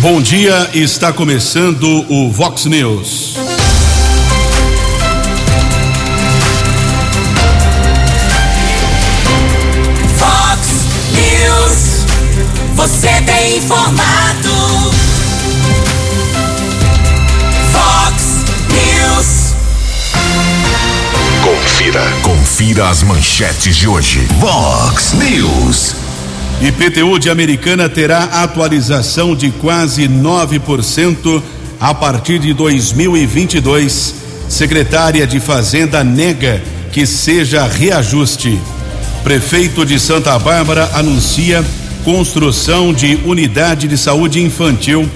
Bom dia, está começando o Vox News. Vox News. Você tem informado. Vox News. Confira. Confira as manchetes de hoje. Vox News. IPTU de Americana terá atualização de quase 9% a partir de 2022. Secretária de Fazenda nega que seja reajuste. Prefeito de Santa Bárbara anuncia construção de unidade de saúde infantil.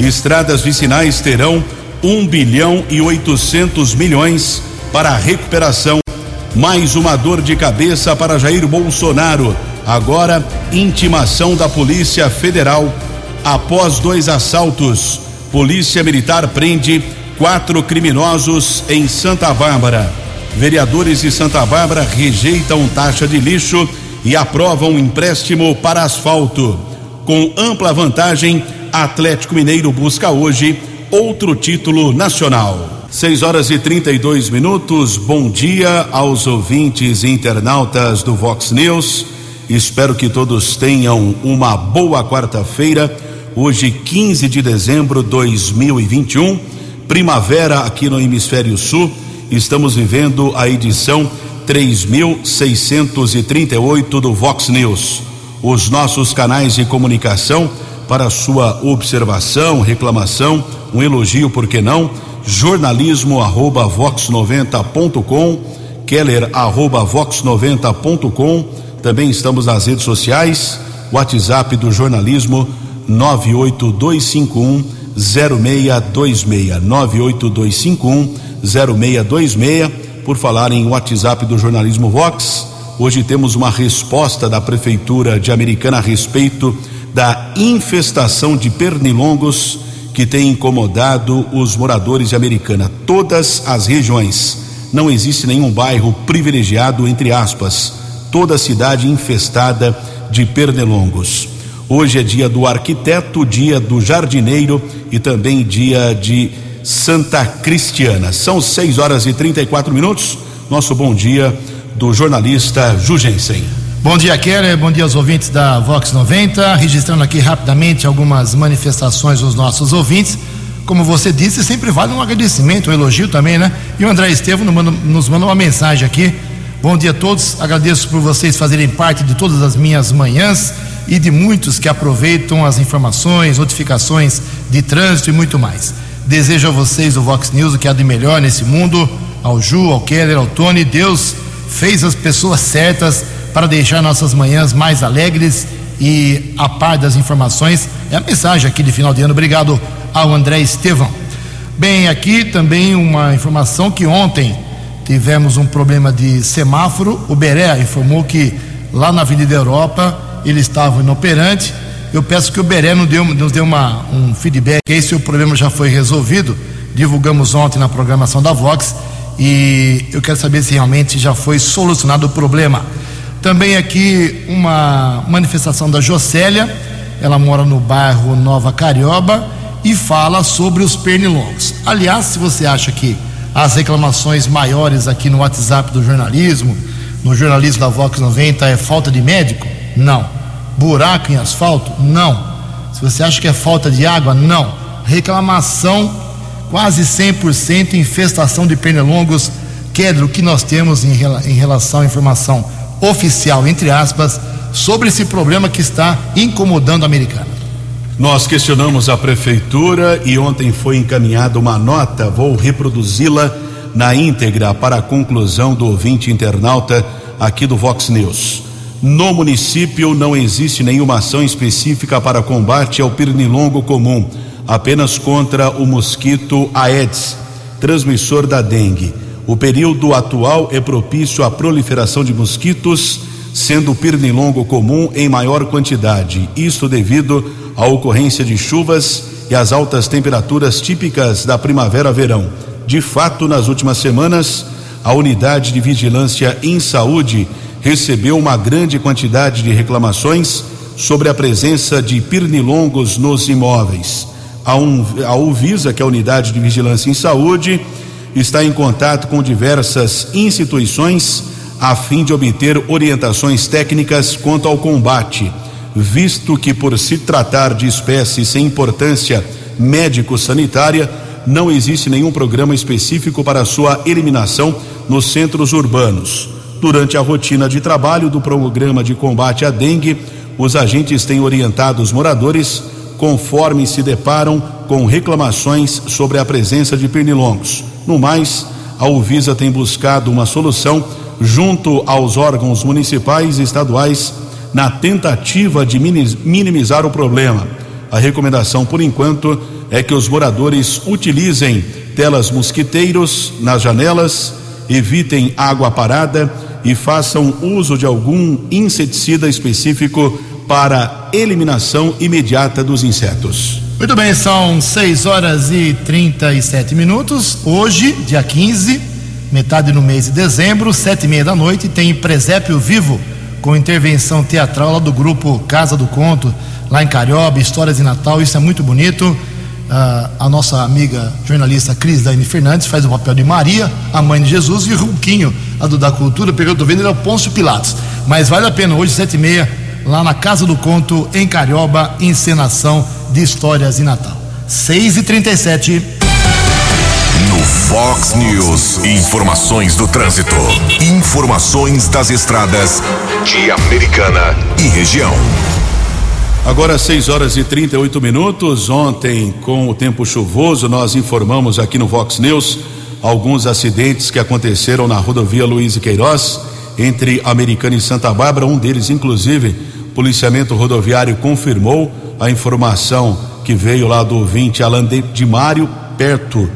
Estradas vicinais terão 1 bilhão e 800 milhões para recuperação. Mais uma dor de cabeça para Jair Bolsonaro. Agora, intimação da Polícia Federal. Após dois assaltos, Polícia Militar prende quatro criminosos em Santa Bárbara. Vereadores de Santa Bárbara rejeitam taxa de lixo e aprovam empréstimo para asfalto. Com ampla vantagem, Atlético Mineiro busca hoje outro título nacional. 6 horas e 32 minutos. Bom dia aos ouvintes e internautas do Vox News. Espero que todos tenham uma boa quarta-feira. Hoje, 15 de dezembro de 2021, primavera aqui no Hemisfério Sul. Estamos vivendo a edição 3638 do Vox News. Os nossos canais de comunicação para sua observação, reclamação, um elogio, por que não? Jornalismo arroba vox90.com, keller arroba vox90.com. Também estamos nas redes sociais, WhatsApp do jornalismo 98251 0626 98251 0626. Por falar em WhatsApp do jornalismo Vox, hoje temos uma resposta da prefeitura de Americana a respeito da infestação de pernilongos que tem incomodado os moradores de Americana. Todas as regiões. Não existe nenhum bairro privilegiado, entre aspas. Toda a cidade infestada de pernilongos. Hoje é dia do arquiteto, dia do jardineiro e também dia de Santa Cristiana. São 6 horas e 34 minutos. Nosso bom dia do jornalista Jugensen. Bom dia, Keller. Bom dia aos ouvintes da Vox 90. Registrando aqui rapidamente algumas manifestações dos nossos ouvintes. Como você disse, sempre vale um agradecimento, um elogio também, né? E o André Estevam nos mandou uma mensagem aqui. Bom dia a todos. Agradeço por vocês fazerem parte de todas as minhas manhãs e de muitos que aproveitam as informações, notificações de trânsito e muito mais. Desejo a vocês o Vox News o que há de melhor nesse mundo. Ao Ju, ao Keller, ao Tony. Deus fez as pessoas certas para deixar nossas manhãs mais alegres e a par das informações. É a mensagem aqui de final de ano. Obrigado ao André Estevão. Bem, aqui também uma informação que ontem tivemos um problema de semáforo. O Beré informou que lá na Avenida Europa ele estava inoperante. Eu peço que o Beré nos dê, nos dê uma, um feedback. Esse o problema já foi resolvido. Divulgamos ontem na programação da Vox e eu quero saber se realmente já foi solucionado o problema. Também aqui uma manifestação da Jocélia, ela mora no bairro Nova Carioba e fala sobre os pernilongos. Aliás, se você acha que as reclamações maiores aqui no WhatsApp do jornalismo, no jornalismo da Vox 90 é falta de médico? Não. Buraco em asfalto? Não. Se você acha que é falta de água? Não. Reclamação quase 100% infestação de pernilongos. Quedro, o que nós temos em, em relação à informação oficial, entre aspas, sobre esse problema que está incomodando a americana. Nós questionamos a prefeitura e ontem foi encaminhada uma nota, vou reproduzi-la na íntegra para a conclusão do ouvinte internauta aqui do Vox News. No município não existe nenhuma ação específica para combate ao pernilongo comum, apenas contra o mosquito Aedes, transmissor da dengue. O período atual é propício à proliferação de mosquitos, sendo o pernilongo comum em maior quantidade. Isto devido à ocorrência de chuvas e às altas temperaturas típicas da primavera-verão. De fato, nas últimas semanas, a unidade de vigilância em saúde recebeu uma grande quantidade de reclamações sobre a presença de pernilongos nos imóveis. A, um, a Uvisa, que é a Unidade de Vigilância em Saúde, está em contato com diversas instituições a fim de obter orientações técnicas quanto ao combate, visto que, por se tratar de espécies sem importância médico-sanitária, não existe nenhum programa específico para sua eliminação nos centros urbanos. Durante a rotina de trabalho do programa de combate à dengue, os agentes têm orientado os moradores conforme se deparam com reclamações sobre a presença de pernilongos. No mais, a Uvisa tem buscado uma solução junto aos órgãos municipais e estaduais na tentativa de minimizar o problema. A recomendação, por enquanto, é que os moradores utilizem telas mosquiteiros nas janelas, evitem água parada e façam uso de algum inseticida específico para eliminação imediata dos insetos. Muito bem, são 6 horas e 37 minutos. Hoje, dia 15, metade no mês de dezembro, sete e meia da noite, tem Presépio Vivo, com intervenção teatral lá do grupo Casa do Conto, lá em Carioba, histórias de Natal, isso é muito bonito. Uh, a nossa amiga jornalista Cris Dani Fernandes faz o papel de Maria, a mãe de Jesus, e Ruquinho, a do da Cultura, pegou, tô vendo, ele é o Pôncio Pilatos. Mas vale a pena, hoje, sete e meia, lá na Casa do Conto, em Carioba, encenação de histórias de Natal. Seis e trinta e sete. No Fox News, informações do trânsito, informações das estradas de Americana e região. Agora 6 horas e 38 minutos. Ontem, com o tempo chuvoso, nós informamos aqui no Vox News alguns acidentes que aconteceram na rodovia Luiz e Queiroz, entre Americana e Santa Bárbara. Um deles, inclusive, policiamento rodoviário confirmou a informação que veio lá do ouvinte Alan de Mário, perto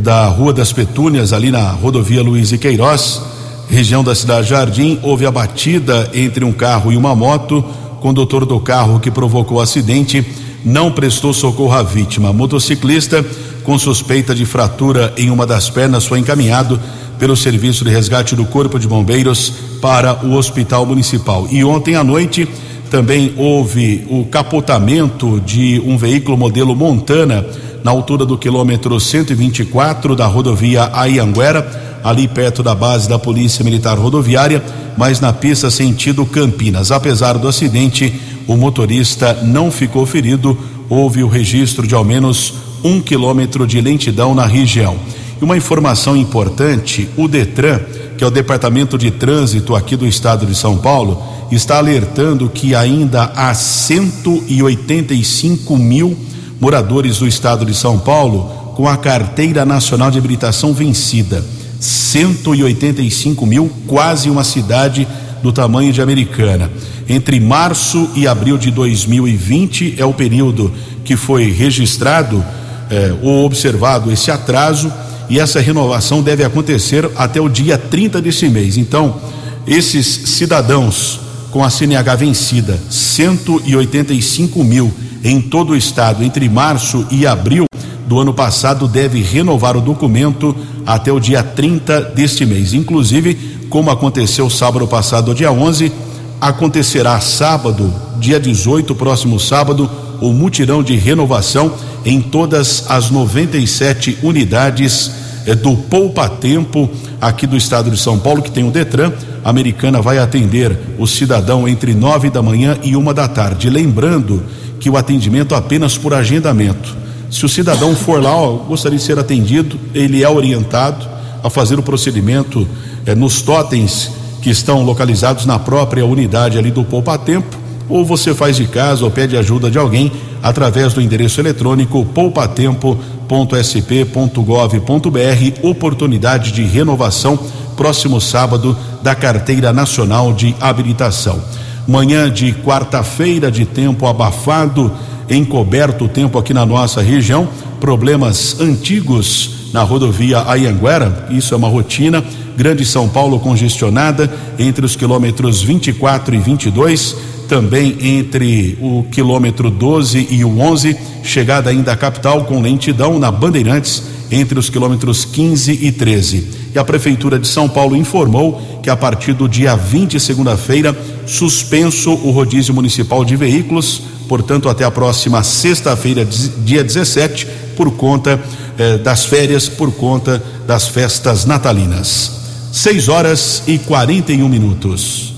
da Rua das Petúnias, ali na rodovia Luiz e Queiroz, região da cidade Jardim. Houve a batida entre um carro e uma moto condutor do carro que provocou o acidente não prestou socorro à vítima. Motociclista com suspeita de fratura em uma das pernas foi encaminhado pelo Serviço de Resgate do Corpo de Bombeiros para o Hospital Municipal. E ontem à noite também houve o capotamento de um veículo modelo Montana na altura do quilômetro 124 da rodovia Aianguera, ali perto da base da Polícia Militar Rodoviária mas na pista sentido Campinas. Apesar do acidente, o motorista não ficou ferido. Houve o registro de ao menos um quilômetro de lentidão na região. E uma informação importante: o Detran, que é o Departamento de Trânsito aqui do estado de São Paulo, está alertando que ainda há 185 mil moradores do estado de São Paulo com a carteira nacional de habilitação vencida. 185 mil, quase uma cidade do tamanho de Americana. Entre março e abril de 2020 é o período que foi registrado eh, ou observado esse atraso e essa renovação deve acontecer até o dia 30 desse mês. Então, esses cidadãos com a CNH vencida, 185 mil em todo o estado entre março e abril do ano passado deve renovar o documento até o dia 30 deste mês. Inclusive, como aconteceu sábado passado, dia 11, acontecerá sábado, dia 18, próximo sábado, o mutirão de renovação em todas as 97 unidades eh, do Poupa Tempo aqui do estado de São Paulo, que tem o Detran. A americana vai atender o cidadão entre nove da manhã e uma da tarde. Lembrando que o atendimento apenas por agendamento. Se o cidadão for lá, ó, gostaria de ser atendido, ele é orientado a fazer o procedimento eh, nos totens que estão localizados na própria unidade ali do Poupa Tempo, ou você faz de casa ou pede ajuda de alguém através do endereço eletrônico poupatempo.sp.gov.br, oportunidade de renovação próximo sábado da Carteira Nacional de Habilitação. Manhã de quarta-feira de tempo abafado, encoberto o tempo aqui na nossa região, problemas antigos na rodovia Ayanguera, isso é uma rotina. Grande São Paulo congestionada entre os quilômetros 24 e 22, também entre o quilômetro 12 e o 11, chegada ainda à capital com lentidão na Bandeirantes entre os quilômetros 15 e 13. E a Prefeitura de São Paulo informou que a partir do dia 20, segunda-feira, suspenso o rodízio municipal de veículos, portanto, até a próxima sexta-feira, dia 17, por conta eh, das férias, por conta das festas natalinas. 6 horas e 41 minutos.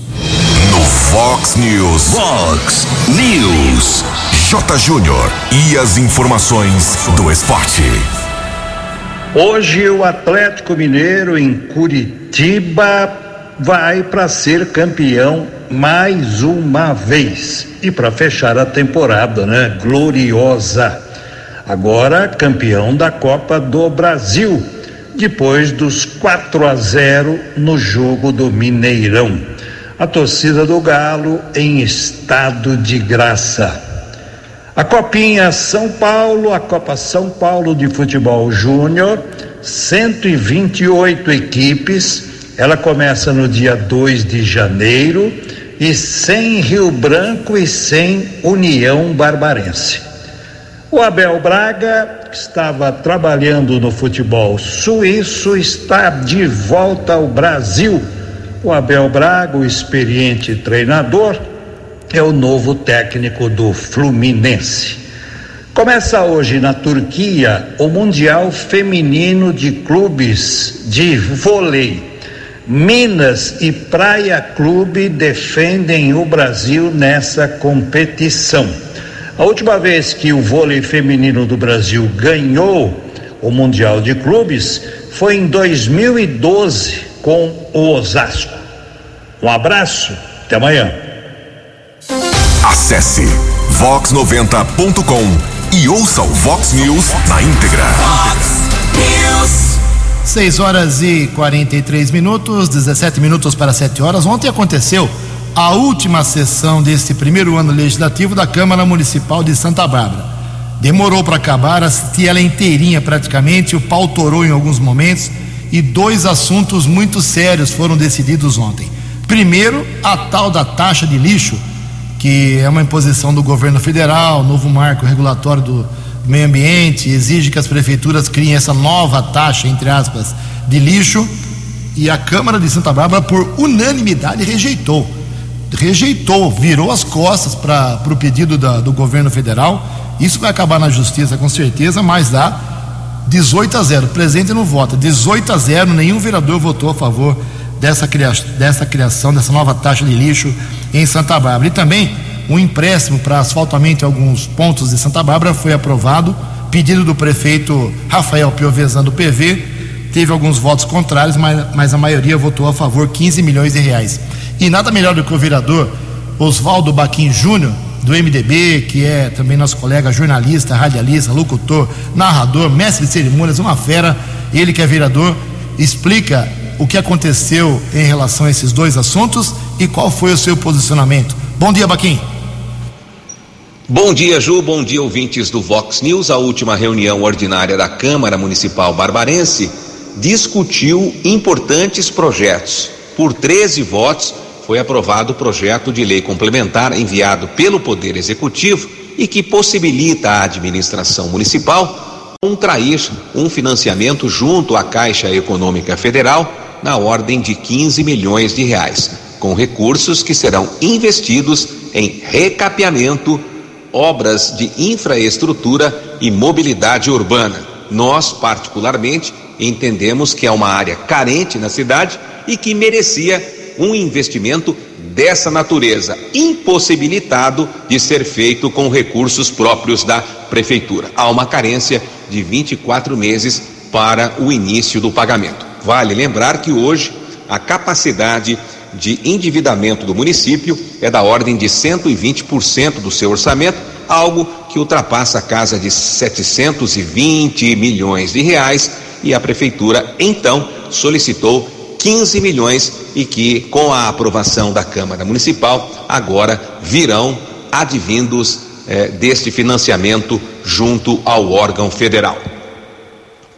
No Fox News. Fox News. J. Júnior. E as informações do esporte. Hoje o Atlético Mineiro em Curitiba vai para ser campeão mais uma vez e para fechar a temporada, né? Gloriosa. Agora campeão da Copa do Brasil, depois dos 4 a 0 no jogo do Mineirão. A torcida do Galo em estado de graça. A Copinha São Paulo, a Copa São Paulo de Futebol Júnior, 128 equipes. Ela começa no dia 2 de janeiro e sem Rio Branco e sem União Barbarense. O Abel Braga, que estava trabalhando no futebol suíço, está de volta ao Brasil. O Abel Braga, o experiente treinador, é o novo técnico do Fluminense. Começa hoje na Turquia o Mundial Feminino de Clubes de Vôlei. Minas e Praia Clube defendem o Brasil nessa competição. A última vez que o vôlei feminino do Brasil ganhou o Mundial de Clubes foi em 2012 com o Osasco. Um abraço, até amanhã. Acesse vox90.com e ouça o Vox News na íntegra. Fox News. 6 horas e 43 minutos, 17 minutos para 7 horas. Ontem aconteceu a última sessão deste primeiro ano legislativo da Câmara Municipal de Santa Bárbara. Demorou para acabar, assisti ela inteirinha praticamente, o pau torou em alguns momentos e dois assuntos muito sérios foram decididos ontem. Primeiro, a tal da taxa de lixo que é uma imposição do governo federal, novo marco regulatório do meio ambiente, exige que as prefeituras criem essa nova taxa, entre aspas, de lixo, e a Câmara de Santa Bárbara, por unanimidade, rejeitou. Rejeitou, virou as costas para o pedido da, do governo federal. Isso vai acabar na justiça com certeza, mas dá 18 a 0. Presente no voto, 18 a 0, nenhum vereador votou a favor dessa, cria, dessa criação, dessa nova taxa de lixo em Santa Bárbara. E também um empréstimo para asfaltamento em alguns pontos de Santa Bárbara foi aprovado, pedido do prefeito Rafael Piovesan do PV. Teve alguns votos contrários, mas, mas a maioria votou a favor, 15 milhões de reais. E nada melhor do que o vereador Oswaldo Baquim Júnior, do MDB, que é também nosso colega jornalista, radialista, locutor, narrador, mestre de cerimônias, uma fera. Ele que é vereador, explica o que aconteceu em relação a esses dois assuntos e qual foi o seu posicionamento. Bom dia, Baquim. Bom dia, Ju. Bom dia, ouvintes do Vox News. A última reunião ordinária da Câmara Municipal Barbarense discutiu importantes projetos. Por 13 votos, foi aprovado o projeto de lei complementar enviado pelo Poder Executivo e que possibilita à administração municipal contrair um financiamento junto à Caixa Econômica Federal na ordem de 15 milhões de reais, com recursos que serão investidos em recapeamento, obras de infraestrutura e mobilidade urbana. Nós, particularmente, entendemos que é uma área carente na cidade e que merecia um investimento dessa natureza, impossibilitado de ser feito com recursos próprios da prefeitura. Há uma carência de 24 meses para o início do pagamento. Vale lembrar que hoje a capacidade de endividamento do município é da ordem de 120% do seu orçamento, algo que ultrapassa a casa de 720 milhões de reais, e a prefeitura então solicitou 15 milhões e que com a aprovação da Câmara Municipal agora virão advindos eh, deste financiamento junto ao órgão federal.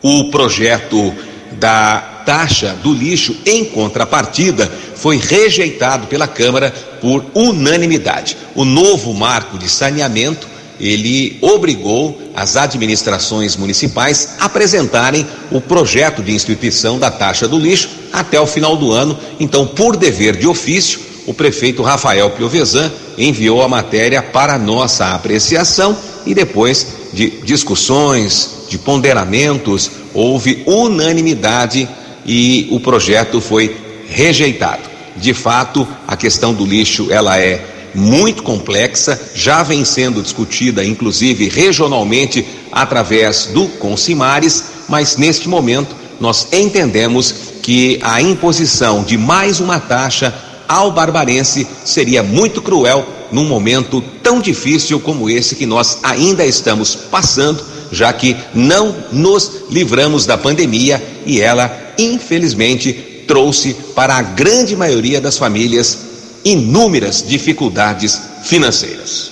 O projeto da taxa do lixo em contrapartida foi rejeitado pela Câmara por unanimidade. O novo marco de saneamento ele obrigou as administrações municipais a apresentarem o projeto de instituição da taxa do lixo até o final do ano. Então, por dever de ofício, o prefeito Rafael Piovesan enviou a matéria para nossa apreciação e depois de discussões, de ponderamentos, houve unanimidade e o projeto foi rejeitado. De fato, a questão do lixo ela é muito complexa, já vem sendo discutida, inclusive regionalmente, através do Consimares, mas neste momento nós entendemos que a imposição de mais uma taxa ao barbarense seria muito cruel num momento tão difícil como esse que nós ainda estamos passando, já que não nos livramos da pandemia e ela, infelizmente, trouxe para a grande maioria das famílias inúmeras dificuldades financeiras.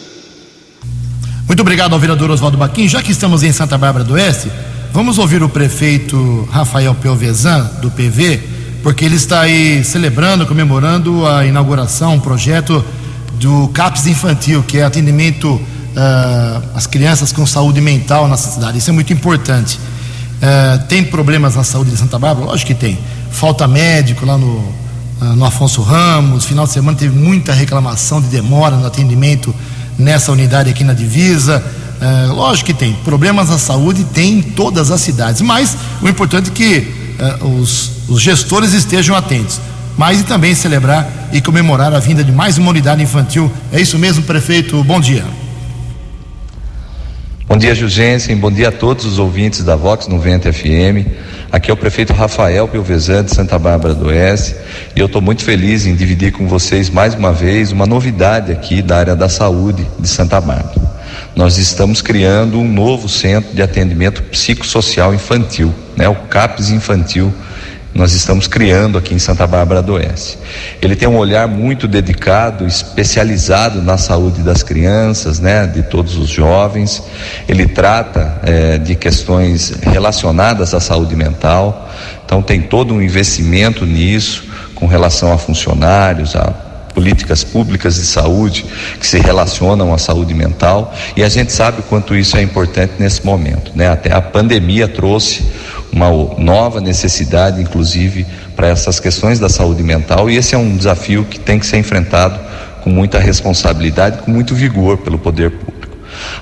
Muito obrigado ao vereador Oswaldo Baquim. Já que estamos em Santa Bárbara do Oeste, vamos ouvir o prefeito Rafael Pelvezan, do PV, porque ele está aí celebrando, comemorando a inauguração, um projeto do CAPS infantil, que é atendimento uh, às crianças com saúde mental na cidade. Isso é muito importante. Uh, tem problemas na saúde de Santa Bárbara? Lógico que tem. Falta médico lá no, ah, no Afonso Ramos. Final de semana teve muita reclamação de demora no atendimento nessa unidade aqui na divisa. Uh, lógico que tem. Problemas na saúde tem em todas as cidades. Mas o importante é que uh, os, os, gestores estejam atentos. Mas e também celebrar e comemorar a vinda de mais uma unidade infantil. É isso mesmo, prefeito? Bom dia. Bom dia, Jugensen. Bom dia a todos os ouvintes da Vox 90 FM. Aqui é o prefeito Rafael Pilvezan de Santa Bárbara do Oeste e eu estou muito feliz em dividir com vocês mais uma vez uma novidade aqui da área da saúde de Santa Bárbara. Nós estamos criando um novo centro de atendimento psicossocial infantil, né, o CAPS Infantil nós estamos criando aqui em Santa Bárbara do Oeste. Ele tem um olhar muito dedicado, especializado na saúde das crianças, né, de todos os jovens. Ele trata é, de questões relacionadas à saúde mental. Então tem todo um investimento nisso, com relação a funcionários, a políticas públicas de saúde que se relacionam à saúde mental e a gente sabe o quanto isso é importante nesse momento, né? Até a pandemia trouxe uma nova necessidade, inclusive, para essas questões da saúde mental, e esse é um desafio que tem que ser enfrentado com muita responsabilidade, com muito vigor pelo poder público.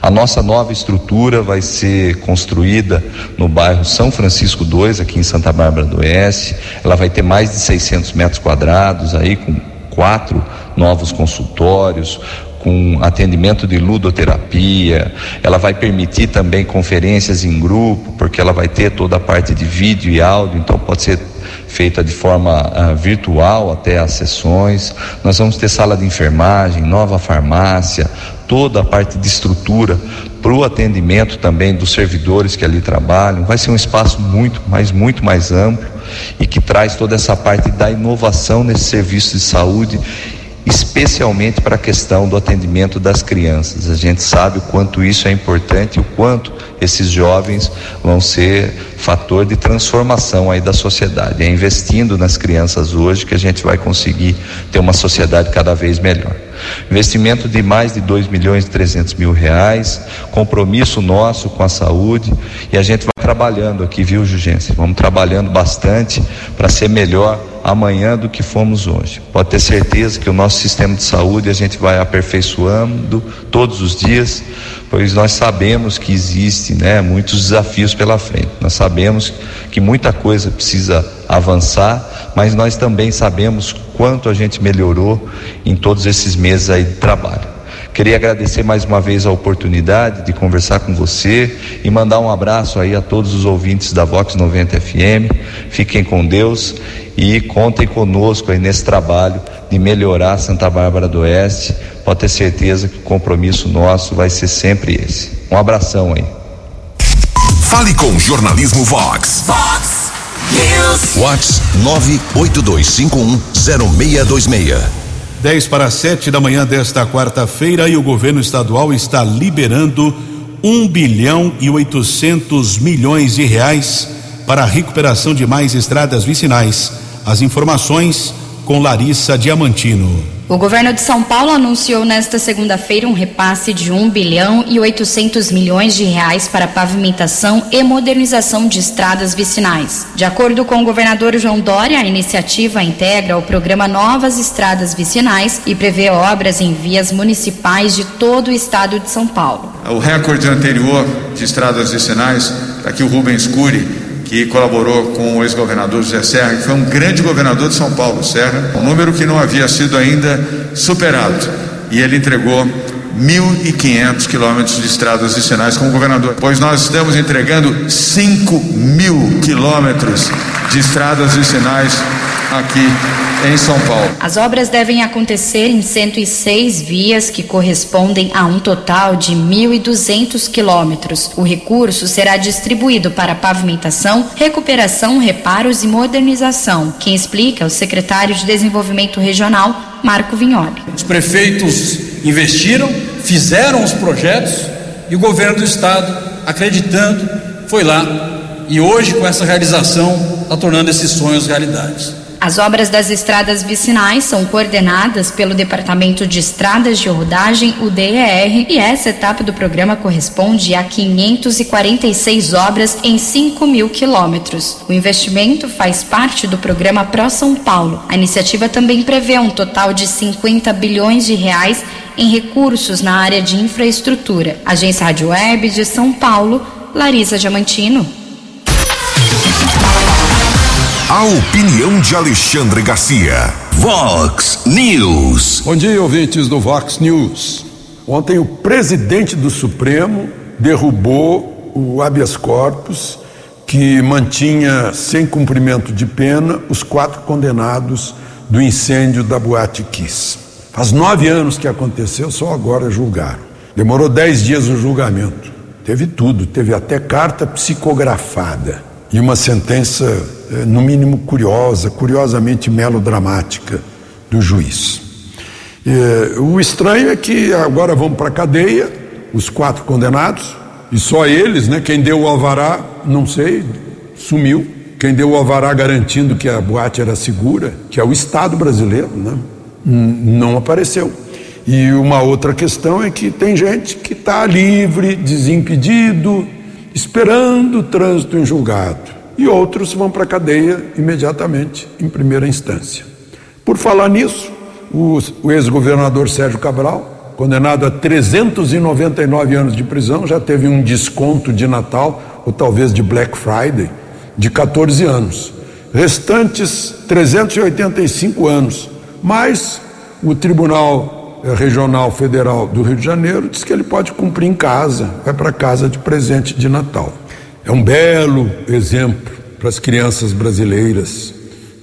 A nossa nova estrutura vai ser construída no bairro São Francisco 2, aqui em Santa Bárbara do Oeste. Ela vai ter mais de 600 metros quadrados, aí com quatro novos consultórios, com atendimento de ludoterapia, ela vai permitir também conferências em grupo, porque ela vai ter toda a parte de vídeo e áudio, então pode ser feita de forma uh, virtual até as sessões. Nós vamos ter sala de enfermagem, nova farmácia, toda a parte de estrutura para o atendimento também dos servidores que ali trabalham. Vai ser um espaço muito, mas muito mais amplo e que traz toda essa parte da inovação nesse serviço de saúde especialmente para a questão do atendimento das crianças. A gente sabe o quanto isso é importante, o quanto esses jovens vão ser fator de transformação aí da sociedade. É investindo nas crianças hoje que a gente vai conseguir ter uma sociedade cada vez melhor. Investimento de mais de 2 milhões e 300 mil reais, compromisso nosso com a saúde e a gente vai trabalhando aqui, viu, Jugência? Vamos trabalhando bastante para ser melhor amanhã do que fomos hoje. Pode ter certeza que o nosso sistema de saúde a gente vai aperfeiçoando todos os dias, pois nós sabemos que existe, né, muitos desafios pela frente. Nós sabemos que muita coisa precisa avançar, mas nós também sabemos quanto a gente melhorou em todos esses meses aí de trabalho. Queria agradecer mais uma vez a oportunidade de conversar com você e mandar um abraço aí a todos os ouvintes da Vox 90 FM. Fiquem com Deus e contem conosco aí nesse trabalho de melhorar Santa Bárbara do Oeste. Pode ter certeza que o compromisso nosso vai ser sempre esse. Um abração aí. Fale com Jornalismo Vox. Vox News. Vox 982510626. 10 para 7 da manhã desta quarta-feira e o governo estadual está liberando 1 bilhão e 800 milhões de reais para a recuperação de mais estradas vicinais. As informações com Larissa Diamantino. O governo de São Paulo anunciou nesta segunda-feira um repasse de 1 bilhão e 800 milhões de reais para pavimentação e modernização de estradas vicinais. De acordo com o governador João Dória, a iniciativa integra o programa Novas Estradas Vicinais e prevê obras em vias municipais de todo o estado de São Paulo. O recorde anterior de estradas vicinais, aqui o Rubens Cury, que colaborou com o ex-governador José Serra, que foi um grande governador de São Paulo, Serra, um número que não havia sido ainda superado. E ele entregou 1.500 quilômetros de estradas vicinais como governador, pois nós estamos entregando 5 mil quilômetros de estradas vicinais aqui em São Paulo. As obras devem acontecer em 106 vias que correspondem a um total de 1.200 quilômetros. O recurso será distribuído para pavimentação, recuperação, reparos e modernização. Quem explica é o secretário de Desenvolvimento Regional, Marco Vignoli. Os prefeitos investiram, fizeram os projetos e o governo do estado, acreditando, foi lá e hoje, com essa realização, está tornando esses sonhos realidades. As obras das estradas vicinais são coordenadas pelo Departamento de Estradas de Rodagem, o DER, e essa etapa do programa corresponde a 546 obras em 5 mil quilômetros. O investimento faz parte do programa Pro São Paulo. A iniciativa também prevê um total de 50 bilhões de reais em recursos na área de infraestrutura. Agência Rádio Web de São Paulo, Larissa Diamantino. A opinião de Alexandre Garcia. Vox News. Bom dia, ouvintes do Vox News. Ontem o presidente do Supremo derrubou o habeas corpus que mantinha sem cumprimento de pena os quatro condenados do incêndio da Boate Kiss. Faz nove anos que aconteceu, só agora julgaram. Demorou dez dias o julgamento. Teve tudo, teve até carta psicografada e uma sentença, no mínimo, curiosa, curiosamente melodramática do juiz. O estranho é que agora vão para a cadeia, os quatro condenados, e só eles, né? Quem deu o alvará, não sei, sumiu. Quem deu o alvará garantindo que a boate era segura, que é o Estado brasileiro, né? Não apareceu. E uma outra questão é que tem gente que está livre, desimpedido, esperando o trânsito em julgado, e outros vão para a cadeia imediatamente, em primeira instância. Por falar nisso, o, o ex-governador Sérgio Cabral, condenado a 399 anos de prisão, já teve um desconto de Natal, ou talvez de Black Friday, de 14 anos. Restantes 385 anos, mas o Tribunal Regional Federal do Rio de Janeiro diz que ele pode cumprir em casa, vai para casa de presente de Natal. É um belo exemplo para as crianças brasileiras,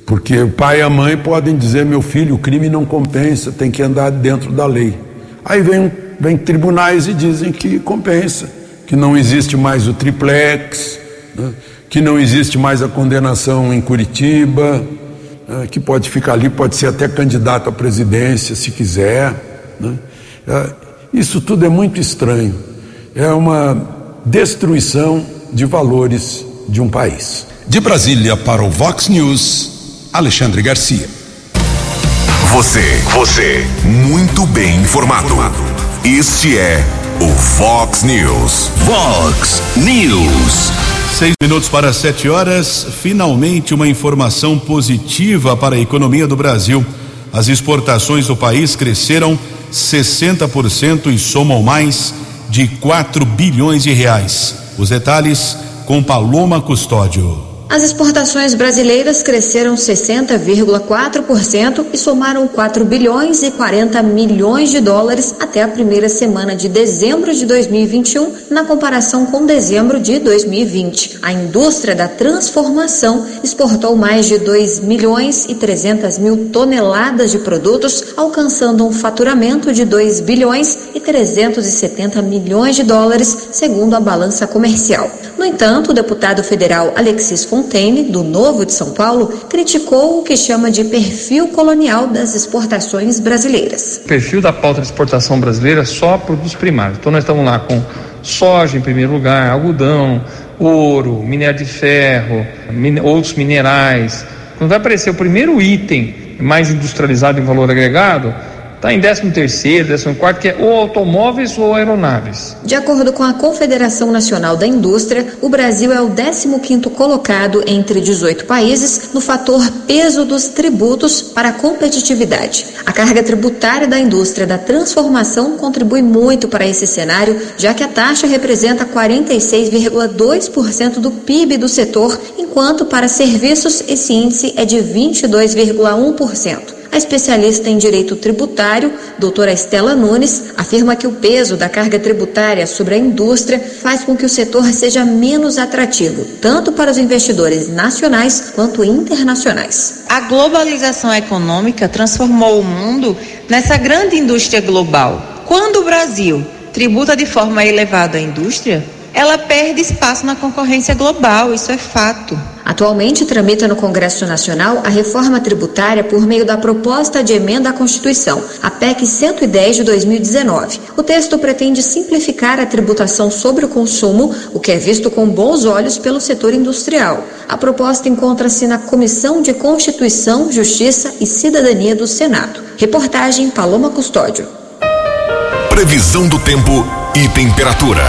porque o pai e a mãe podem dizer: meu filho, o crime não compensa, tem que andar dentro da lei. Aí vem, vem tribunais e dizem que compensa, que não existe mais o triplex, né? que não existe mais a condenação em Curitiba né, que pode ficar ali, pode ser até candidato à presidência, se quiser. Né? É, isso tudo é muito estranho. É uma destruição de valores de um país. De Brasília para o Vox News, Alexandre Garcia. Você, você, muito bem informado. Este é o Vox News. Vox News. Seis minutos para sete horas. Finalmente, uma informação positiva para a economia do Brasil. As exportações do país cresceram 60% e somam mais de 4 bilhões de reais. Os detalhes com Paloma Custódio. As exportações brasileiras cresceram 60,4% e somaram 4 bilhões e 40 milhões de dólares até a primeira semana de dezembro de 2021, na comparação com dezembro de 2020. A indústria da transformação exportou mais de 2 milhões e 300 mil toneladas de produtos, alcançando um faturamento de 2 bilhões e 370 milhões de dólares, segundo a balança comercial. No entanto, o deputado federal Alexis Fontaine, do Novo de São Paulo, criticou o que chama de perfil colonial das exportações brasileiras. O perfil da pauta de exportação brasileira é só produtos primários. Então nós estamos lá com soja em primeiro lugar, algodão, ouro, minério de ferro, min outros minerais. Quando vai aparecer o primeiro item mais industrializado em valor agregado, está em 13 terceiro, 14 quarto, que é ou automóveis ou aeronaves. De acordo com a Confederação Nacional da Indústria, o Brasil é o 15º colocado entre 18 países no fator peso dos tributos para a competitividade. A carga tributária da indústria da transformação contribui muito para esse cenário, já que a taxa representa 46,2% do PIB do setor, enquanto para serviços esse índice é de 22,1%. A especialista em direito tributário, doutora Estela Nunes, afirma que o peso da carga tributária sobre a indústria faz com que o setor seja menos atrativo, tanto para os investidores nacionais quanto internacionais. A globalização econômica transformou o mundo nessa grande indústria global. Quando o Brasil tributa de forma elevada a indústria, ela perde espaço na concorrência global, isso é fato. Atualmente tramita no Congresso Nacional a reforma tributária por meio da proposta de emenda à Constituição, a PEC 110 de 2019. O texto pretende simplificar a tributação sobre o consumo, o que é visto com bons olhos pelo setor industrial. A proposta encontra-se na Comissão de Constituição, Justiça e Cidadania do Senado. Reportagem Paloma Custódio. Previsão do tempo e temperatura.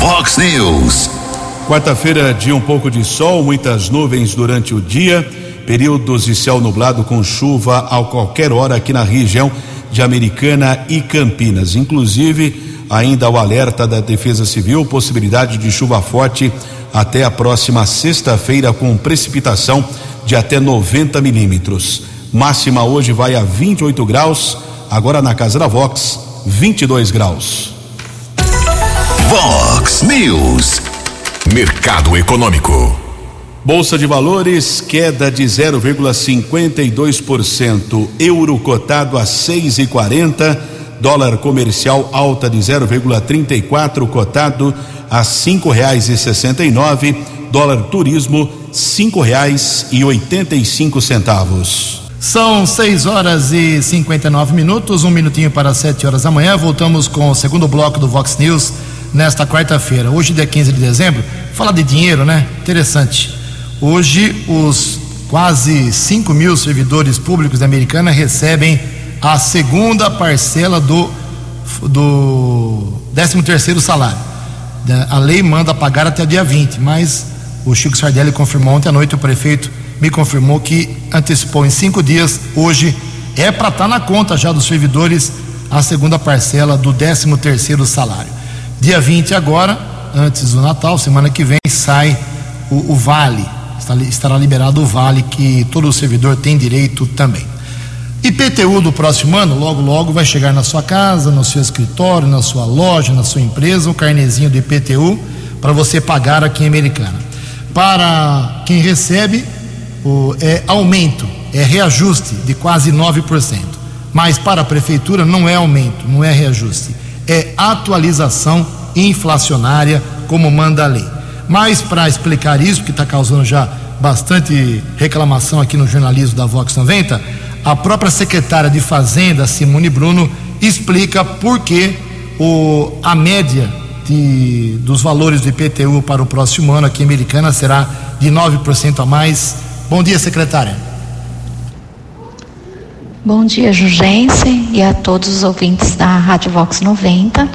Vox News. Quarta-feira, dia um pouco de sol, muitas nuvens durante o dia, períodos de céu nublado com chuva a qualquer hora aqui na região de Americana e Campinas. Inclusive, ainda o alerta da Defesa Civil, possibilidade de chuva forte até a próxima sexta-feira, com precipitação de até 90 milímetros. Máxima hoje vai a 28 graus, agora na Casa da Vox, 22 graus. Vox News. Mercado Econômico. Bolsa de Valores, queda de 0,52%. Euro cotado a 6,40. Dólar comercial alta de 0,34, cotado a cinco reais e sessenta e nove. Dólar turismo cinco reais e oitenta e cinco centavos. São 6 horas e 59 minutos, um minutinho para 7 horas da manhã. Voltamos com o segundo bloco do Vox News nesta quarta-feira. Hoje, dia 15 de dezembro, fala de dinheiro, né? Interessante. Hoje, os quase 5 mil servidores públicos da Americana recebem a segunda parcela do, do 13 terceiro salário. A lei manda pagar até dia 20, mas o Chico Sardelli confirmou ontem à noite, o prefeito me confirmou que antecipou em cinco dias, hoje é para estar tá na conta já dos servidores a segunda parcela do 13 terceiro salário. Dia 20 agora, antes do Natal, semana que vem, sai o, o Vale. Estará liberado o Vale, que todo servidor tem direito também. IPTU do próximo ano, logo, logo vai chegar na sua casa, no seu escritório, na sua loja, na sua empresa, o carnezinho do IPTU para você pagar aqui em Americana. Para quem recebe, o, é aumento, é reajuste de quase 9%. Mas para a prefeitura não é aumento, não é reajuste é atualização inflacionária, como manda a lei. Mas para explicar isso, que está causando já bastante reclamação aqui no jornalismo da Vox 90, a própria secretária de Fazenda, Simone Bruno, explica por que o, a média de, dos valores do IPTU para o próximo ano aqui em Americana será de 9% a mais. Bom dia, secretária. Bom dia, Jugense, e a todos os ouvintes da Rádio Vox 90.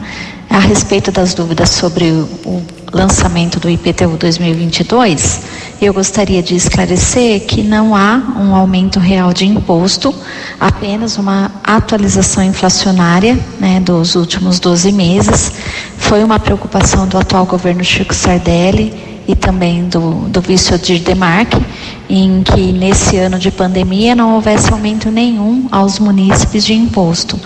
A respeito das dúvidas sobre o lançamento do IPTU 2022, eu gostaria de esclarecer que não há um aumento real de imposto, apenas uma atualização inflacionária né, dos últimos 12 meses. Foi uma preocupação do atual governo Chico Sardelli e também do, do vice-odir Demarque, em que nesse ano de pandemia não houvesse aumento nenhum aos munícipes de imposto.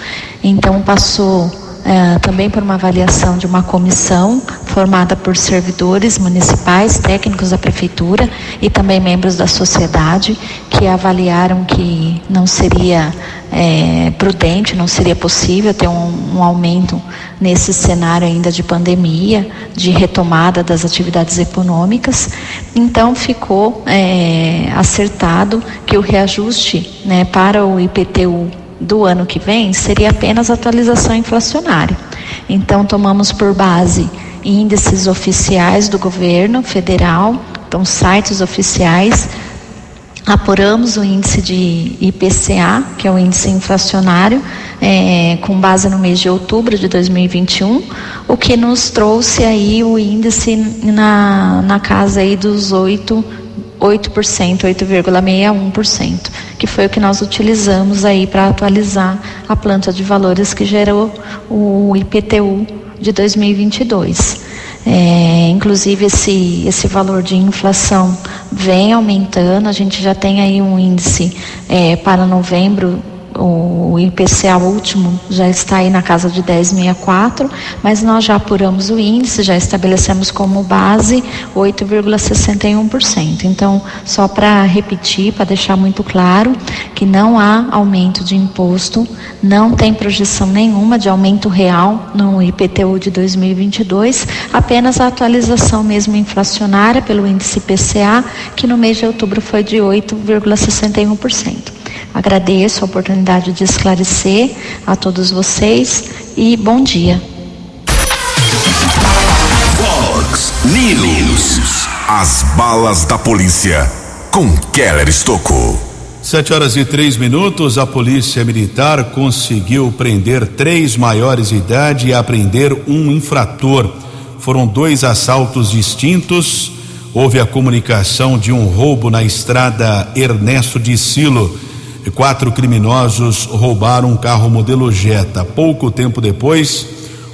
Então passou é, também por uma avaliação de uma comissão formada por servidores municipais, técnicos da prefeitura e também membros da sociedade que avaliaram que não seria é, prudente, não seria possível ter um, um, aumento nesse cenário ainda de pandemia, de retomada das atividades econômicas. Então ficou é, acertado que o reajuste né, para o IPTU do ano que vem seria apenas atualização inflacionária. Então, tomamos por base índices oficiais do governo federal, então, sites oficiais. Apuramos o índice de IPCA, que é o índice inflacionário, é, com base no mês de outubro de 2021, o que nos trouxe aí o índice na, na casa aí dos 8 8%, 8,61%, que foi o que nós utilizamos aí para atualizar a planta de valores que gerou o IPTU de 2022. É, inclusive esse, esse valor de inflação vem aumentando, a gente já tem aí um índice é, para novembro o IPCA último já está aí na casa de 10,64, mas nós já apuramos o índice, já estabelecemos como base 8,61%. Então, só para repetir, para deixar muito claro, que não há aumento de imposto, não tem projeção nenhuma de aumento real no IPTU de 2022, apenas a atualização mesmo inflacionária pelo índice IPCA, que no mês de outubro foi de 8,61%. Agradeço a oportunidade de esclarecer a todos vocês e bom dia. Fox News. As balas da polícia com Keller Estocou. Sete horas e três minutos, a polícia militar conseguiu prender três maiores de idade e apreender um infrator. Foram dois assaltos distintos. Houve a comunicação de um roubo na estrada Ernesto de Silo quatro criminosos roubaram um carro modelo Jetta. Pouco tempo depois,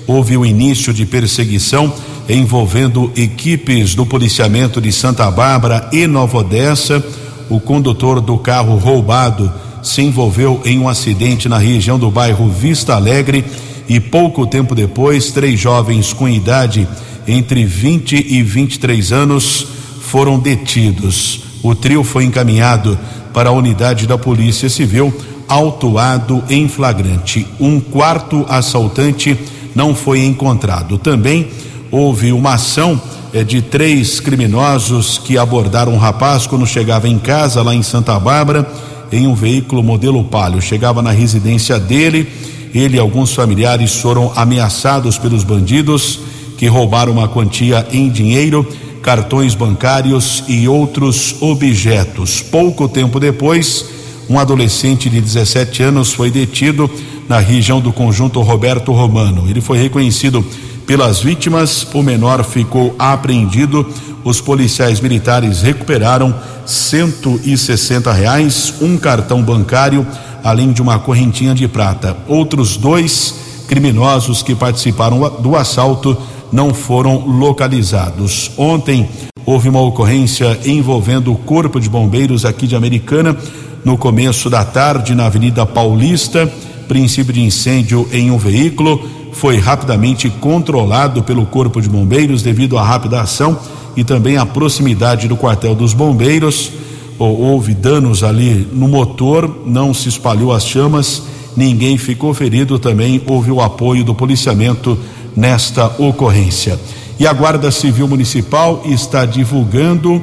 houve o início de perseguição envolvendo equipes do policiamento de Santa Bárbara e Nova Odessa. O condutor do carro roubado se envolveu em um acidente na região do bairro Vista Alegre e pouco tempo depois, três jovens com idade entre 20 e 23 anos foram detidos. O trio foi encaminhado para a unidade da Polícia Civil, autuado em flagrante. Um quarto assaltante não foi encontrado. Também houve uma ação eh, de três criminosos que abordaram um rapaz quando chegava em casa lá em Santa Bárbara em um veículo modelo Palio. Chegava na residência dele, ele e alguns familiares foram ameaçados pelos bandidos que roubaram uma quantia em dinheiro cartões bancários e outros objetos. Pouco tempo depois, um adolescente de 17 anos foi detido na região do conjunto Roberto Romano. Ele foi reconhecido pelas vítimas, o menor ficou apreendido. Os policiais militares recuperaram 160 reais, um cartão bancário, além de uma correntinha de prata. Outros dois criminosos que participaram do assalto não foram localizados. Ontem houve uma ocorrência envolvendo o Corpo de Bombeiros aqui de Americana, no começo da tarde, na Avenida Paulista. Princípio de incêndio em um veículo foi rapidamente controlado pelo Corpo de Bombeiros devido à rápida ação e também à proximidade do quartel dos bombeiros. Houve danos ali no motor, não se espalhou as chamas, ninguém ficou ferido. Também houve o apoio do policiamento nesta ocorrência. E a Guarda Civil Municipal está divulgando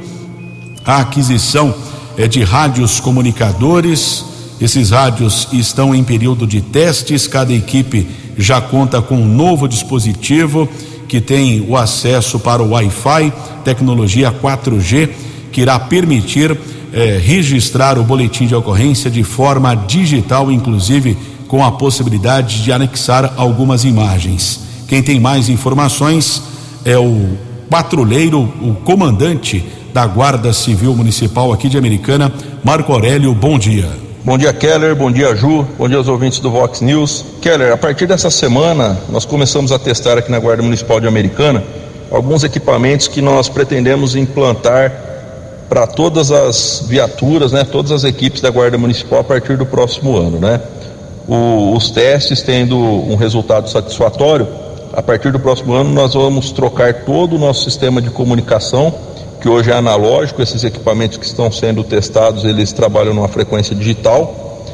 a aquisição é, de rádios comunicadores. Esses rádios estão em período de testes, cada equipe já conta com um novo dispositivo que tem o acesso para o Wi-Fi, tecnologia 4G, que irá permitir eh, registrar o boletim de ocorrência de forma digital, inclusive com a possibilidade de anexar algumas imagens. Quem tem mais informações é o patrulheiro, o comandante da Guarda Civil Municipal aqui de Americana, Marco Aurélio. Bom dia. Bom dia, Keller. Bom dia, Ju. Bom dia aos ouvintes do Vox News. Keller, a partir dessa semana, nós começamos a testar aqui na Guarda Municipal de Americana alguns equipamentos que nós pretendemos implantar para todas as viaturas, né, todas as equipes da Guarda Municipal a partir do próximo ano, né? O, os testes tendo um resultado satisfatório, a partir do próximo ano nós vamos trocar todo o nosso sistema de comunicação, que hoje é analógico, esses equipamentos que estão sendo testados, eles trabalham numa frequência digital,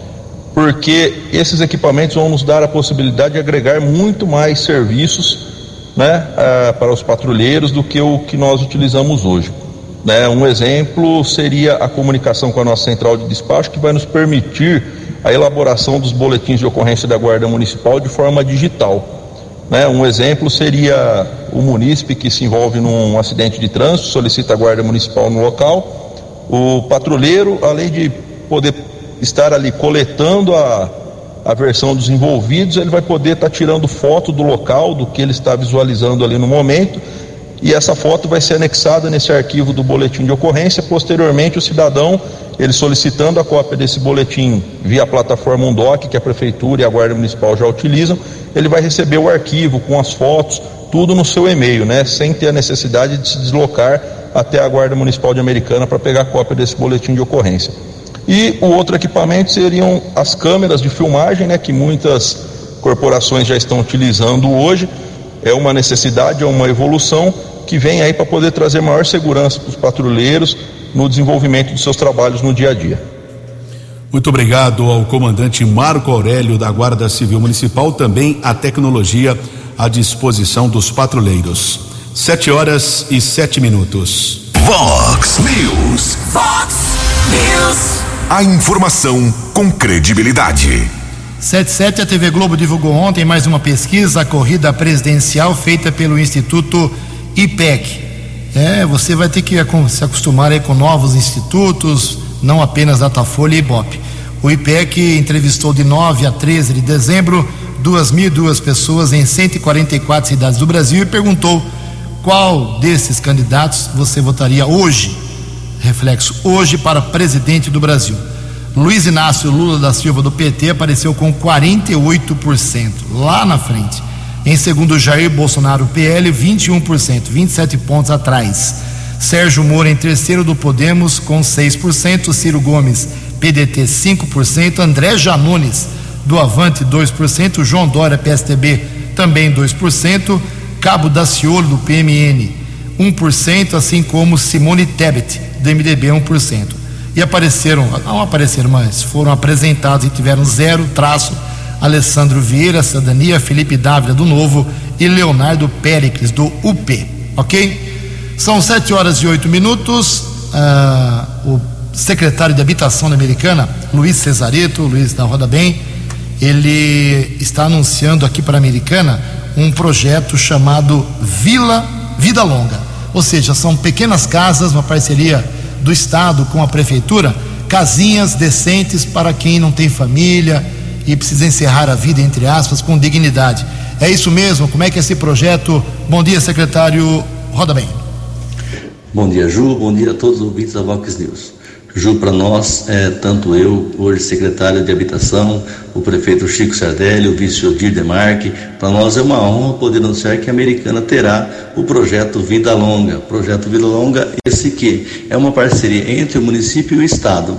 porque esses equipamentos vão nos dar a possibilidade de agregar muito mais serviços né, uh, para os patrulheiros do que o que nós utilizamos hoje. Né? Um exemplo seria a comunicação com a nossa central de despacho, que vai nos permitir a elaboração dos boletins de ocorrência da Guarda Municipal de forma digital. Né? Um exemplo seria o munícipe que se envolve num acidente de trânsito, solicita a guarda municipal no local, O patrulheiro, além de poder estar ali coletando a, a versão dos envolvidos, ele vai poder estar tá tirando foto do local, do que ele está visualizando ali no momento, e essa foto vai ser anexada nesse arquivo do boletim de ocorrência. Posteriormente, o cidadão, ele solicitando a cópia desse boletim via a plataforma Undoc, que a prefeitura e a Guarda Municipal já utilizam, ele vai receber o arquivo com as fotos, tudo no seu e-mail, né, sem ter a necessidade de se deslocar até a Guarda Municipal de Americana para pegar a cópia desse boletim de ocorrência. E o outro equipamento seriam as câmeras de filmagem, né, que muitas corporações já estão utilizando hoje. É uma necessidade, é uma evolução que vem aí para poder trazer maior segurança para os patrulheiros no desenvolvimento dos seus trabalhos no dia a dia. Muito obrigado ao comandante Marco Aurélio da Guarda Civil Municipal, também a tecnologia à disposição dos patrulheiros. Sete horas e sete minutos. Vox News. Vox News. A informação com credibilidade. 77 a TV Globo divulgou ontem mais uma pesquisa, a corrida presidencial feita pelo Instituto IPEC. É, você vai ter que se acostumar aí com novos institutos, não apenas Datafolha e Ibope. O IPEC entrevistou de 9 a 13 de dezembro 2.002 pessoas em 144 cidades do Brasil e perguntou qual desses candidatos você votaria hoje, reflexo, hoje para presidente do Brasil. Luiz Inácio Lula da Silva do PT apareceu com 48%, lá na frente. Em segundo, Jair Bolsonaro, PL, 21%, 27 pontos atrás. Sérgio Moro em terceiro do Podemos com 6%, Ciro Gomes, PDT 5%, André Janones do Avante 2%, João Dória, PSTB também 2%, Cabo Daciolo, do PMN, 1%, assim como Simone Tebet, do MDB, 1%. E apareceram, não apareceram, mas foram apresentados e tiveram zero traço Alessandro Vieira, Cidadania, Felipe Dávila, do Novo e Leonardo Péricles, do UP. Ok? São sete horas e oito minutos. Ah, o secretário de Habitação da Americana, Luiz Cesareto, Luiz da Roda Bem, ele está anunciando aqui para a Americana um projeto chamado Vila Vida Longa. Ou seja, são pequenas casas, uma parceria do Estado com a Prefeitura, casinhas decentes para quem não tem família e precisa encerrar a vida, entre aspas, com dignidade. É isso mesmo? Como é que é esse projeto? Bom dia, secretário. Roda bem. Bom dia, Ju. Bom dia a todos os ouvintes da Vox News. Ju, para nós, é, tanto eu, hoje secretário de Habitação, o prefeito Chico Sardelli, o vice Odir Demarque, para nós é uma honra poder anunciar que a Americana terá o projeto Vida Longa. Projeto Vida Longa, esse que é uma parceria entre o município e o Estado.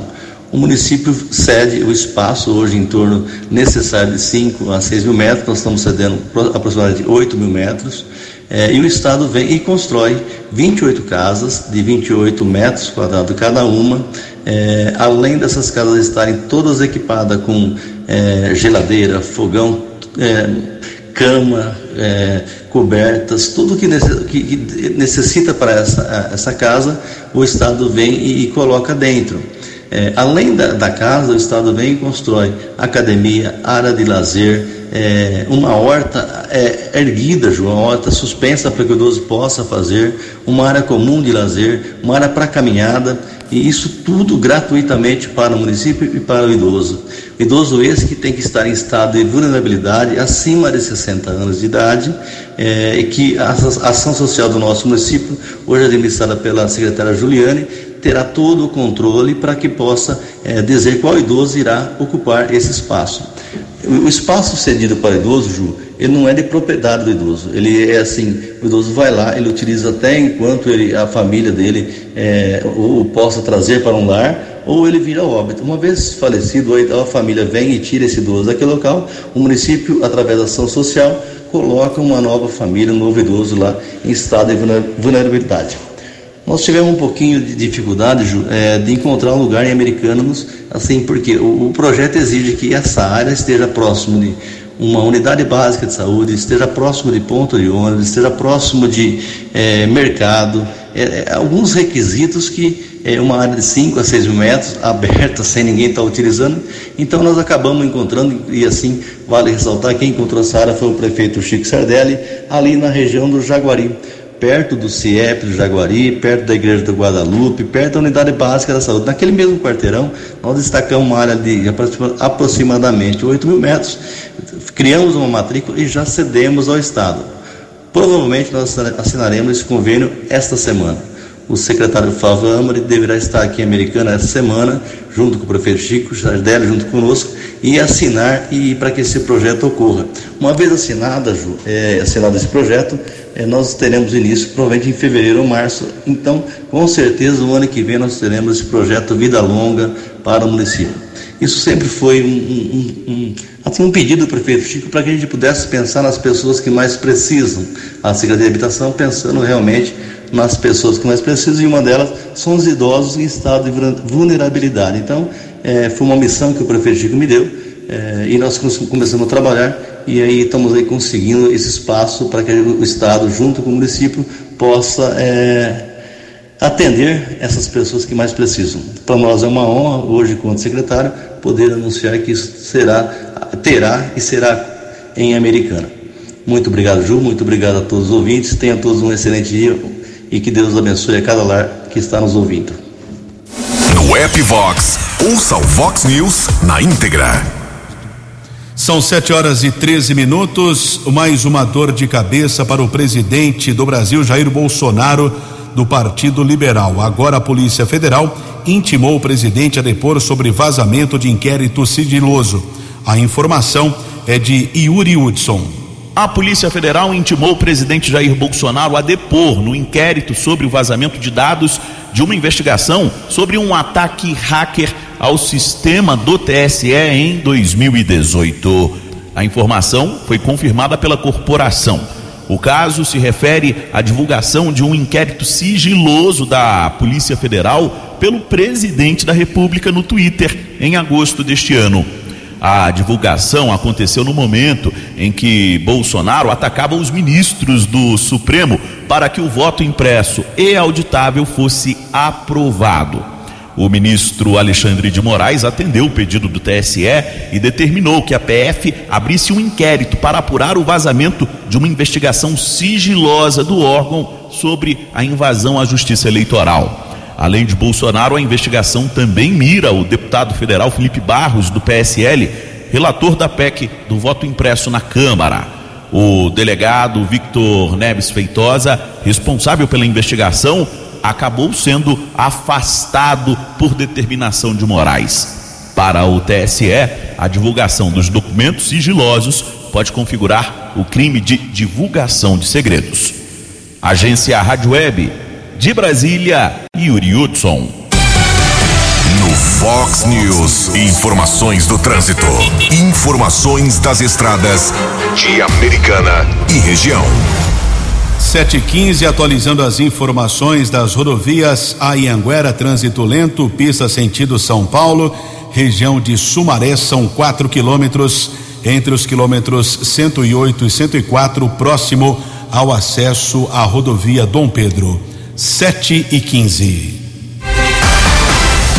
O município cede o espaço hoje em torno necessário de 5 a 6 mil metros, nós estamos cedendo aproximadamente 8 mil metros. É, e o Estado vem e constrói 28 casas de 28 metros quadrados cada uma, é, além dessas casas estarem todas equipadas com é, geladeira, fogão, cama, é, cobertas, tudo que, necessita para essa, essa casa, o Estado vem e, e coloca dentro. É, além da, da, casa, o Estado vem e constrói academia, área de lazer, é, uma horta é, erguida, João, uma horta suspensa para que o idoso possa fazer, uma área comum de lazer, uma área para caminhada, e isso tudo gratuitamente para o município e para o idoso. O idoso esse que tem que estar em estado de vulnerabilidade acima de 60 anos de idade, é, e que a ação social do nosso município, hoje administrada pela secretária Juliane, terá todo o controle para que possa é, dizer qual idoso irá ocupar esse espaço. O espaço cedido para o idoso, Ju, ele não é de propriedade do idoso. Ele é assim, o idoso vai lá, ele utiliza até enquanto ele, a família dele é, ou possa trazer para um lar, ou ele vira óbito. Uma vez falecido, a família vem e tira esse idoso daquele local, o município, através da ação social, coloca uma nova família, um novo idoso lá em estado de vulnerabilidade. Nós tivemos um pouquinho de dificuldade, Ju, é, de encontrar um lugar em Americanos, assim, porque o, o, projeto exige que essa área esteja próximo de uma unidade básica de saúde, esteja próximo de ponto de ônibus, esteja próximo de é, mercado, é, é alguns requisitos que é uma área de 5 a 6 mil metros, aberta, sem ninguém estar tá utilizando. Então nós acabamos encontrando, e assim vale ressaltar, quem encontrou essa área foi o prefeito Chico Sardelli, ali na região do Jaguari perto do CIEP do Jaguari, perto da Igreja do Guadalupe, perto da Unidade Básica da Saúde. Naquele mesmo quarteirão, nós destacamos uma área de aproximadamente 8 mil metros, criamos uma matrícula e já cedemos ao Estado. Provavelmente nós assinaremos esse convênio esta semana. O secretário Flávio Amari deverá estar aqui em Americana essa semana, junto com o prefeito Chico Sardelli, junto conosco, e assinar e para que esse projeto ocorra. Uma vez assinada, Ju, é, assinado esse projeto, é, nós teremos início provavelmente em fevereiro ou março. Então, com certeza, o ano que vem nós teremos esse projeto Vida Longa para o município. Isso sempre foi um, um, um, assim, um pedido do prefeito Chico para que a gente pudesse pensar nas pessoas que mais precisam. A Secretaria de Habitação pensando realmente nas pessoas que mais precisam e uma delas são os idosos em estado de vulnerabilidade. Então, é, foi uma missão que o prefeito Chico me deu é, e nós começamos a trabalhar e aí estamos aí conseguindo esse espaço para que o Estado, junto com o município, possa é, atender essas pessoas que mais precisam. Para nós é uma honra, hoje, como secretário, poder anunciar que isso será, terá e será em Americana. Muito obrigado, Ju, muito obrigado a todos os ouvintes, tenham todos um excelente dia, e que Deus abençoe a cada lar que está nos ouvindo. No app Vox, ouça o Vox News na íntegra. São sete horas e 13 minutos. Mais uma dor de cabeça para o presidente do Brasil, Jair Bolsonaro, do Partido Liberal. Agora a Polícia Federal intimou o presidente a depor sobre vazamento de inquérito sigiloso. A informação é de Yuri Hudson. A Polícia Federal intimou o presidente Jair Bolsonaro a depor no inquérito sobre o vazamento de dados de uma investigação sobre um ataque hacker ao sistema do TSE em 2018. A informação foi confirmada pela corporação. O caso se refere à divulgação de um inquérito sigiloso da Polícia Federal pelo presidente da República no Twitter em agosto deste ano. A divulgação aconteceu no momento em que Bolsonaro atacava os ministros do Supremo para que o voto impresso e auditável fosse aprovado. O ministro Alexandre de Moraes atendeu o pedido do TSE e determinou que a PF abrisse um inquérito para apurar o vazamento de uma investigação sigilosa do órgão sobre a invasão à justiça eleitoral. Além de Bolsonaro, a investigação também mira o deputado federal Felipe Barros, do PSL, relator da PEC do voto impresso na Câmara. O delegado Victor Neves Feitosa, responsável pela investigação, acabou sendo afastado por determinação de Moraes. Para o TSE, a divulgação dos documentos sigilosos pode configurar o crime de divulgação de segredos. Agência Rádio Web de Brasília, Yuri Hudson. No Fox News, informações do trânsito. Informações das estradas de Americana e região. 715 atualizando as informações das rodovias Ayanguera, trânsito lento, pista sentido São Paulo, região de Sumaré, são 4 quilômetros entre os quilômetros 108 e 104, próximo ao acesso à rodovia Dom Pedro. 7 e 15.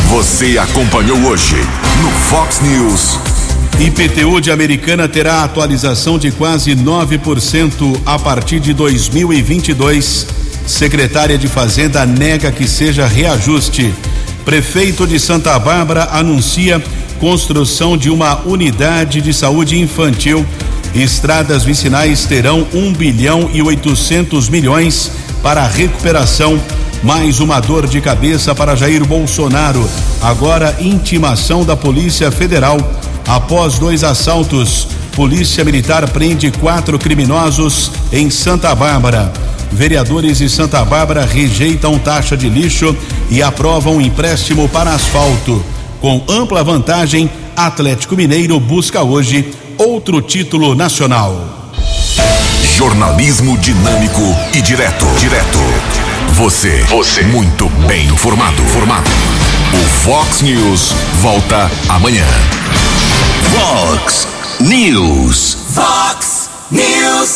Você acompanhou hoje no Fox News. IPTU de Americana terá atualização de quase 9% a partir de 2022. Secretária de Fazenda nega que seja reajuste. Prefeito de Santa Bárbara anuncia construção de uma unidade de saúde infantil. Estradas vicinais terão 1 bilhão e 800 milhões para recuperação. Mais uma dor de cabeça para Jair Bolsonaro. Agora, intimação da Polícia Federal. Após dois assaltos, Polícia Militar prende quatro criminosos em Santa Bárbara. Vereadores de Santa Bárbara rejeitam taxa de lixo e aprovam empréstimo para asfalto. Com ampla vantagem, Atlético Mineiro busca hoje outro título nacional. Jornalismo dinâmico e direto. Direto. Você. Você. Muito bem informado. Formado. O Fox News volta amanhã. Fox News. Fox News.